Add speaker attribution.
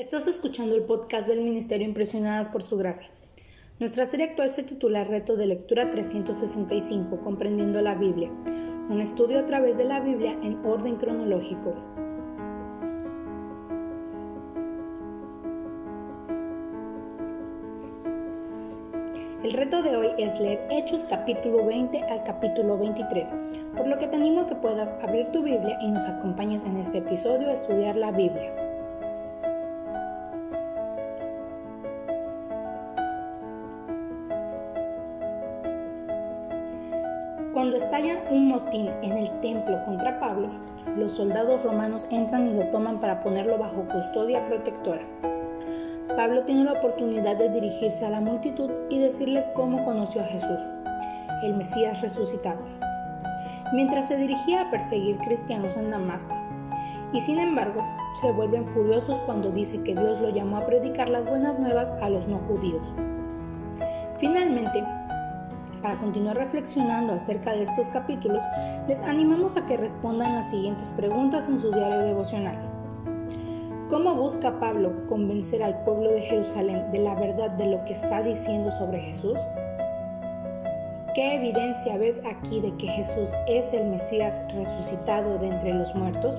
Speaker 1: Estás escuchando el podcast del Ministerio Impresionadas por Su Gracia. Nuestra serie actual se titula Reto de Lectura 365, Comprendiendo la Biblia, un estudio a través de la Biblia en orden cronológico. El reto de hoy es leer Hechos capítulo 20 al capítulo 23, por lo que te animo a que puedas abrir tu Biblia y nos acompañes en este episodio a estudiar la Biblia. Cuando estalla un motín en el templo contra Pablo, los soldados romanos entran y lo toman para ponerlo bajo custodia protectora. Pablo tiene la oportunidad de dirigirse a la multitud y decirle cómo conoció a Jesús, el Mesías resucitado, mientras se dirigía a perseguir cristianos en Damasco. Y sin embargo, se vuelven furiosos cuando dice que Dios lo llamó a predicar las buenas nuevas a los no judíos. Finalmente, para continuar reflexionando acerca de estos capítulos, les animamos a que respondan las siguientes preguntas en su diario devocional. ¿Cómo busca Pablo convencer al pueblo de Jerusalén de la verdad de lo que está diciendo sobre Jesús? ¿Qué evidencia ves aquí de que Jesús es el Mesías resucitado de entre los muertos?